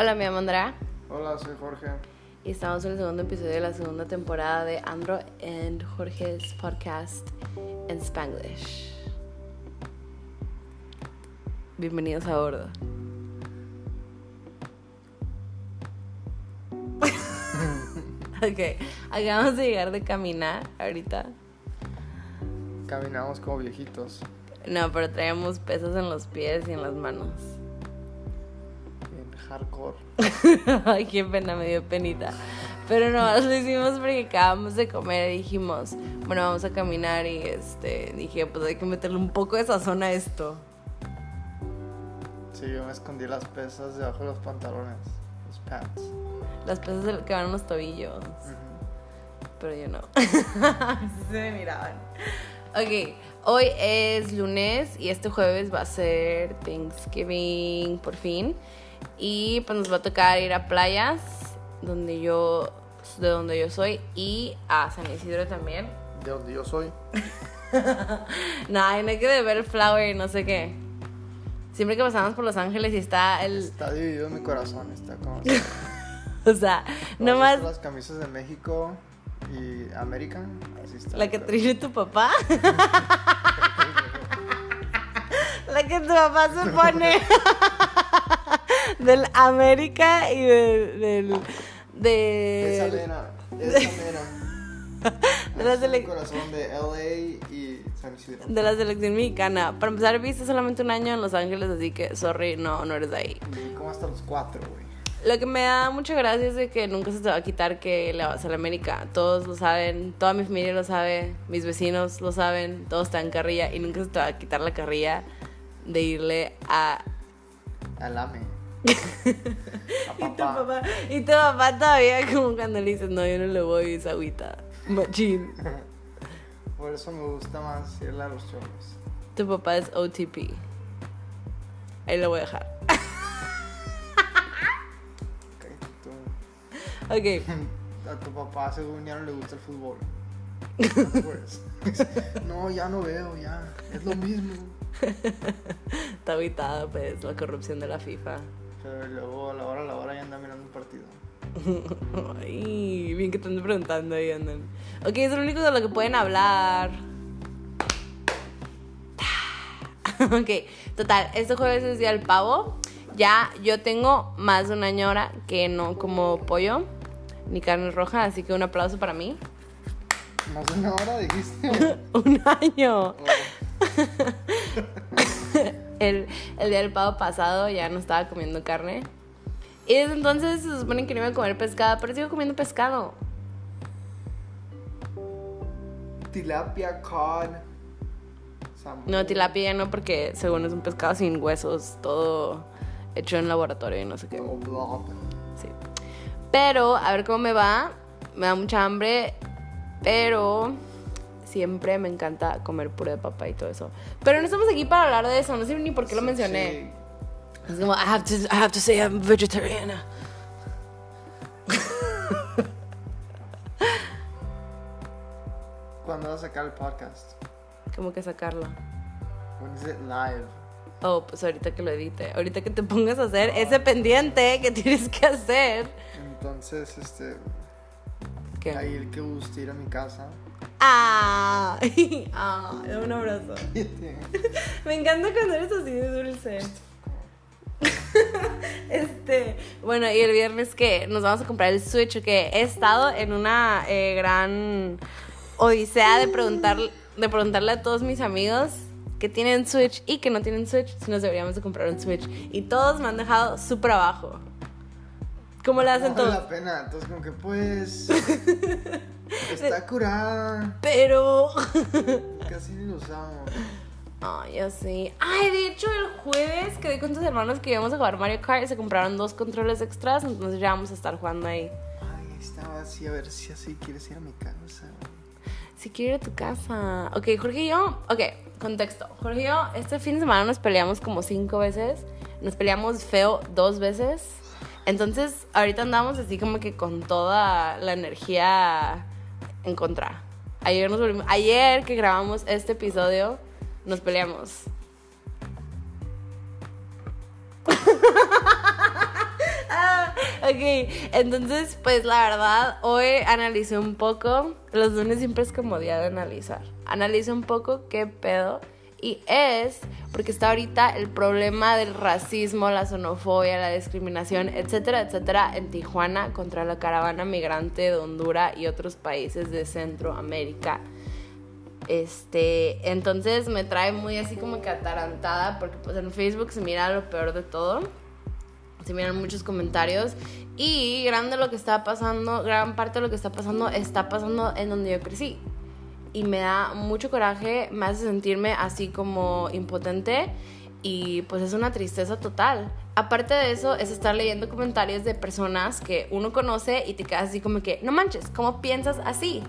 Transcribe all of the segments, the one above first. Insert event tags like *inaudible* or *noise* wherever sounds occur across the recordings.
Hola, mi llamo Andrea Hola, soy Jorge. y estamos en el segundo episodio de la segunda temporada de Andro and Jorge's podcast en Spanglish. Bienvenidos a bordo. *laughs* ok, acabamos de llegar de caminar ahorita. Caminamos como viejitos. No, pero traíamos pesos en los pies y en las manos. Hardcore. *laughs* Ay, qué pena, me dio penita. Pero no, *laughs* lo hicimos porque acabamos de comer y dijimos, bueno, vamos a caminar y este, dije, pues hay que meterle un poco de sazón a esto. Sí, yo me escondí las pesas debajo de los pantalones. Los pants. Las pesas que van en los tobillos. Ujú. Pero yo no. *laughs* Se me miraban. Ok, hoy es lunes y este jueves va a ser Thanksgiving por fin. Y pues nos va a tocar ir a playas donde yo, de donde yo soy y a San Isidro también. De donde yo soy. *laughs* No, hay no hay que de ver el flower y no sé qué. Siempre que pasamos por Los Ángeles y está el. Está dividido mi corazón. Está como. *laughs* O sea, nomás Las camisas de México y América. Así está. la que trae tu papá. *laughs* la que tu papá se pone. Del América y del. del Esa de. Esa mera. *laughs* De la Así está mi sele- corazón de LA y San Isidro. de la selección mexicana. Para empezar, viste solamente un año en Los Ángeles, así que, sorry, no, no eres de ahí. Como hasta los cuatro, güey. Lo que me da mucha gracia es de que nunca se te va a quitar que le vas a la América. Todos lo saben, toda mi familia lo sabe, mis vecinos lo saben, todos están en carrilla y nunca se te va a quitar la carrilla de irle a... Al AME. Y tu papá, y tu papá todavía como cuando le dices, no, yo no le voy, esa agüita. Machín. *laughs* Por eso me gusta más irle a los chorros. Tu papá es OTP. Ahí lo voy a dejar. Ok. *laughs* A tu papá, según ya no le gusta el fútbol. *laughs* No, ya no veo, ya. Es lo mismo. Está agitada, pues, la corrupción de la FIFA. Pero luego a la hora a la hora ya anda mirando un partido. *laughs* Ay, bien que te ando preguntando ahí andan. Ok, es lo único de lo que pueden hablar. *laughs* ok, total, este jueves es día del pavo. Ya yo tengo más de un año ahora que no como pollo ni carne roja, así que un aplauso para mí. Más de una hora dijiste. *laughs* un año. Oh, El, el día del pavo pasado ya no estaba comiendo carne. Y desde entonces se supone que no iba a comer pescado, pero sigo comiendo pescado. tilapia, cod. salmón. No, tilapia ya no, porque según es un pescado sin huesos, todo hecho en laboratorio y no sé qué. Sí. Pero, a ver cómo me va. Me da mucha hambre, pero siempre me encanta comer puré de papa y todo eso. Pero no estamos aquí para hablar de eso, no sé ni por qué lo mencioné. Es como, I have to, I have to say I'm vegetarian. Sí. *laughs* ¿Cuándo vas a sacar el podcast? Como que sacarlo. When is it live? Oh, pues ahorita que lo edite. Ahorita que te pongas a hacer ese pendiente que *laughs* tienes que hacer. Entonces, este. ¿Qué? Ahí el que guste ir a mi casa. Ah, *laughs* ah, dame un abrazo. *laughs* Me encanta cuando eres así de dulce. *laughs* Este, bueno, y el viernes que nos vamos a comprar el Switch, que he estado en una eh, gran odisea de preguntar, de preguntarle a todos mis amigos que tienen Switch y que no tienen Switch si nos deberíamos de comprar un Switch. Y todos me han dejado súper abajo. ¿Cómo le hacen No vale todos? la pena. Entonces, como que pues. Está curada. Pero... *laughs* Casi ni lo usamos. Ay, ya sé. Ay, de hecho, el jueves quedé con tus hermanos que íbamos a jugar Mario Kart y se compraron dos controles extras, entonces ya vamos a estar jugando ahí. Ay, estaba así, a ver si así quieres ir a mi casa. Si quiero ir a tu casa. Ok, Jorge y yo. Ok, contexto. Jorge y yo, este fin de semana nos peleamos como cinco veces. Nos peleamos feo dos veces. Entonces, ahorita andamos así como que con toda la energía en contra. Ayer nos volvimos. Ayer que grabamos este episodio, nos peleamos. *laughs* Ah, ok, entonces, pues la verdad, hoy analicé un poco. Los lunes siempre es como día de analizar. Analicé un poco qué pedo. Y es porque está ahorita el problema del racismo, la xenofobia, la discriminación, etcétera, etcétera, en Tijuana contra la caravana migrante de Honduras y otros países de Centroamérica. Este, entonces me trae muy así como que atarantada porque pues en Facebook se mira lo peor de todo. Se miran muchos comentarios y grande lo que está pasando, gran parte de lo que está pasando está pasando en donde yo crecí. Y me da mucho coraje, me hace sentirme así como impotente y pues es una tristeza total. Aparte de eso, es estar leyendo comentarios de personas que uno conoce y te quedas así como que, no manches, ¿cómo piensas así?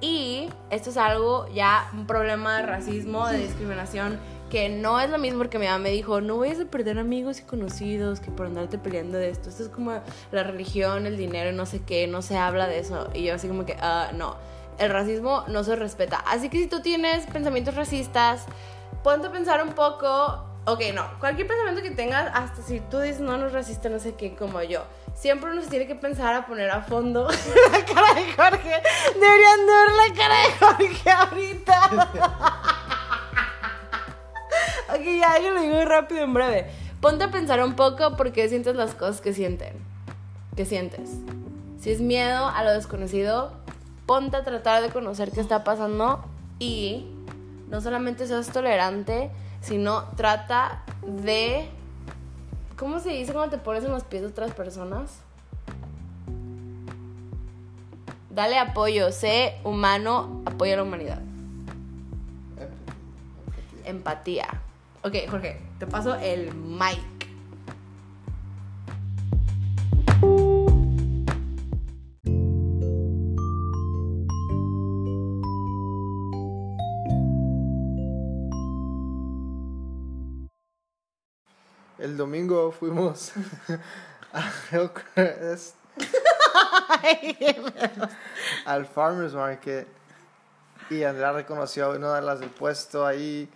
Y esto es algo ya, un problema de racismo, de discriminación, que no es lo mismo porque mi mamá me dijo, no vayas a perder amigos y conocidos que por andarte peleando de esto. Esto es como la religión, el dinero, no sé qué, no se habla de eso. Y yo así como que, ah, no, el racismo no se respeta. Así que si tú tienes pensamientos racistas, ponte a pensar un poco, ok, no, cualquier pensamiento que tengas, hasta si tú dices, no, no es racista, no sé qué, como yo siempre uno se tiene que pensar a poner a fondo *laughs* la cara de Jorge. Deberían de ver la cara de Jorge ahorita. *laughs* ok, ya, yo lo digo rápido, en breve. Ponte a pensar un poco por qué sientes las cosas que sienten. ¿Qué sientes? Si es miedo a lo desconocido, ponte a tratar de conocer qué está pasando y no solamente seas tolerante, sino trata de ¿Cómo se dice cuando te pones en los pies de otras personas? Dale apoyo, sé humano, apoya a la humanidad. Empatía. Ok, Jorge, te paso el mic. *laughs* *laughs* al Farmers Market y Andrea reconoció a una de las del puesto ahí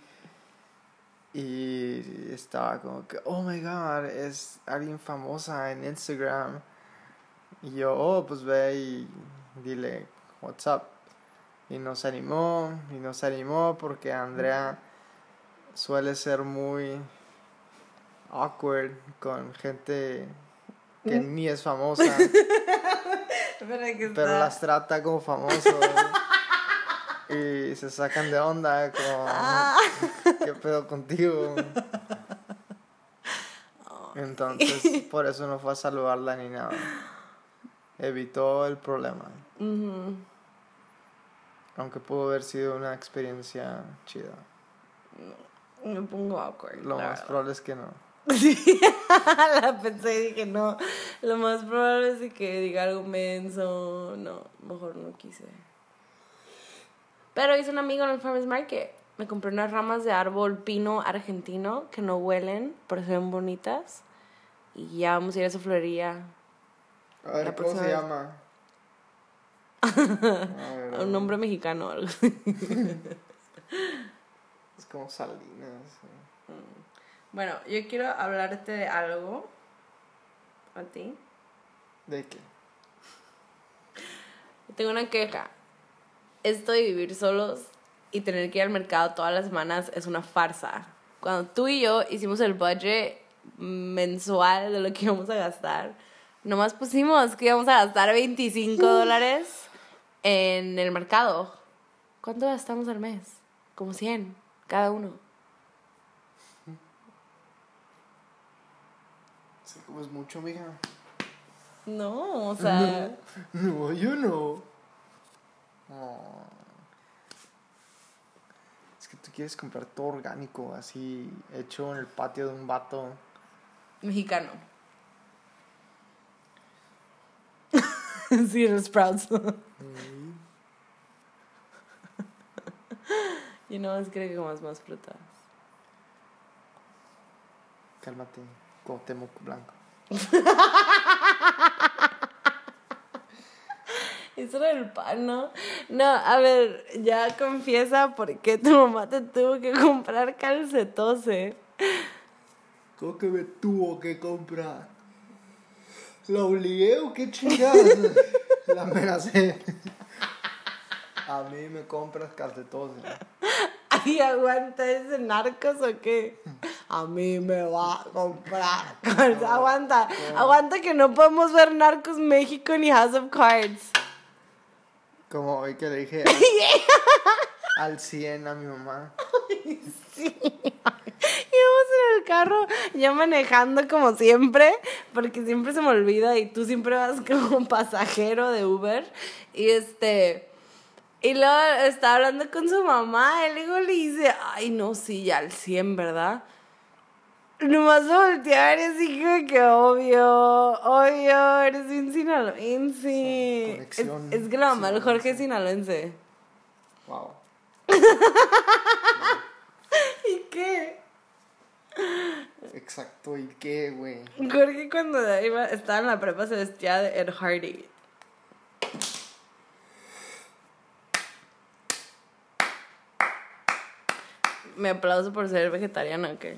y estaba como que, oh my god, es alguien famosa en Instagram. Y yo, oh, pues ve y dile, what's up. Y nos animó, y nos animó porque Andrea suele ser muy awkward con gente que ni es famosa. *laughs* pero, las trata como famosos. *laughs* y se sacan de onda como ah. *laughs* ¿qué pedo contigo? Entonces, por eso no fue a saludarla ni nada. Evitó el problema. Aunque pudo haber sido una experiencia chida. No, me pongo awkward. Lo más probable es que no. *laughs* Sí, *laughs* la pensé y dije, no, lo más probable es que diga algo menso, no, mejor no quise. Pero hice un amigo en el Farmers Market, me compré unas ramas de árbol pino argentino que no huelen, pero se ven bonitas, y ya vamos a ir a esa florería. A ver, ¿cómo se llama? *laughs* un nombre mexicano algo es como Salinas. Mm. Bueno, yo quiero hablarte de algo. ¿A ti? ¿De qué? *laughs* Tengo una queja. Esto de vivir solos y tener que ir al mercado todas las semanas es una farsa. Cuando tú y yo hicimos el budget mensual de lo que íbamos a gastar, nomás pusimos que íbamos a gastar 25 dólares en el mercado. ¿Cuánto gastamos al mes? Como 100 cada uno. Es mucho, mija. No, o sea. No, *laughs* yo no. Es que tú quieres comprar todo orgánico, así, hecho en el patio de un vato. Mexicano. *laughs* sí, los Sprouts. *laughs* y no más creo que comas más frutas. Cálmate, Cuauhtémoc Blanco. *laughs* Eso era el pan, ¿no? No, a ver, ya confiesa por qué tu mamá te tuvo que comprar calcetose. ¿Cómo que me tuvo que comprar? ¿Lo obligué o qué chingados? *laughs* La amenacé. A mí me compras calcetoses. Ay, aguanta, ¿es de narcos o qué? A mí me va a comprar. *laughs* aguanta, aguanta que no podemos ver Narcos México ni House of Cards. Como hoy que le dije *laughs* al, al 100 a mi mamá. Sí. Íbamos en el carro, ya manejando como siempre, porque siempre se me olvida y tú siempre vas como *laughs* pasajero de Uber. Y este. Y luego estaba hablando con su mamá y luego le dice, ay, no, sí, ya al 100, ¿verdad? Nomás voltear y así como que obvio, obvio, eres un sinaloense. Es, es que la mamá del Jorge es sinaloense. Wow. *laughs* ¿Y qué? Exacto, ¿y qué, güey? Jorge cuando iba, estaba en la prepa se vestía de Ed Hardy. Me aplauso por ser vegetariana, ¿o qué?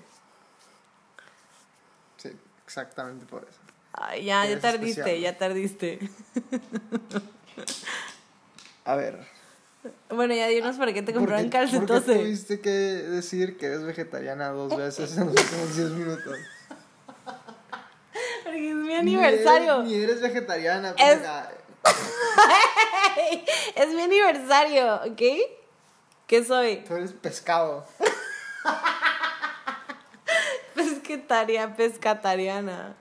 Sí, exactamente por eso. Ay, ya, ya tardiste, especial. ya tardiste. A ver. Bueno, ya dinos por qué te ¿por compraron qué- ¿Por qué calcetose. tuviste que decir que eres vegetariana dos veces en los últimos 10 minutos? Porque es mi Ni aniversario. eres, ni eres vegetariana, Es- *laughs* es mi aniversario, ¿ok? ¿Qué soy? Tú eres pescado. *laughs* Pesquetaria, pescatariana.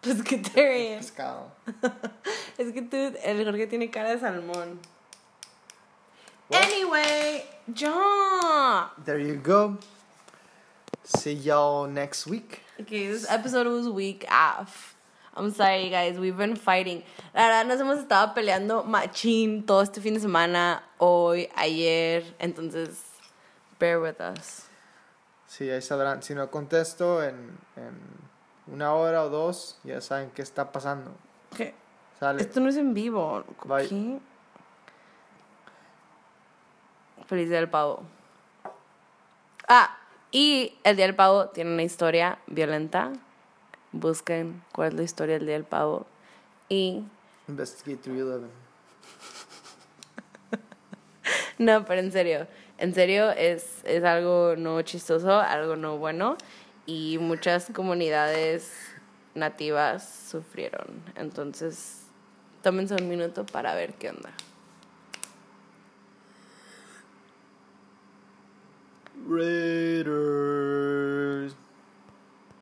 Pescatarian. Pescado. *laughs* Es que tú, el Jorge tiene cara de salmón. What? Anyway, yo. There you go. See y'all next week. Okay, this episode was week off. I'm sorry, guys. We've been fighting. La verdad, nos hemos estado peleando machín todo este fin de semana, hoy, ayer. Entonces, bear with us. Sí, ahí sabrán. Si no contesto en, en una hora o dos, ya saben qué está pasando. ¿Qué? Sale. Esto no es en vivo. Bye. ¿Qué? Feliz Día del Pavo. Ah, y el Día del Pavo tiene una historia violenta. Busquen cuál es la historia del Día del Pavo. Y Investigate 311. *laughs* No, pero en serio, en serio es, es algo no chistoso, algo no bueno y muchas comunidades nativas sufrieron. Entonces, tómense un minuto para ver qué onda. Raiders.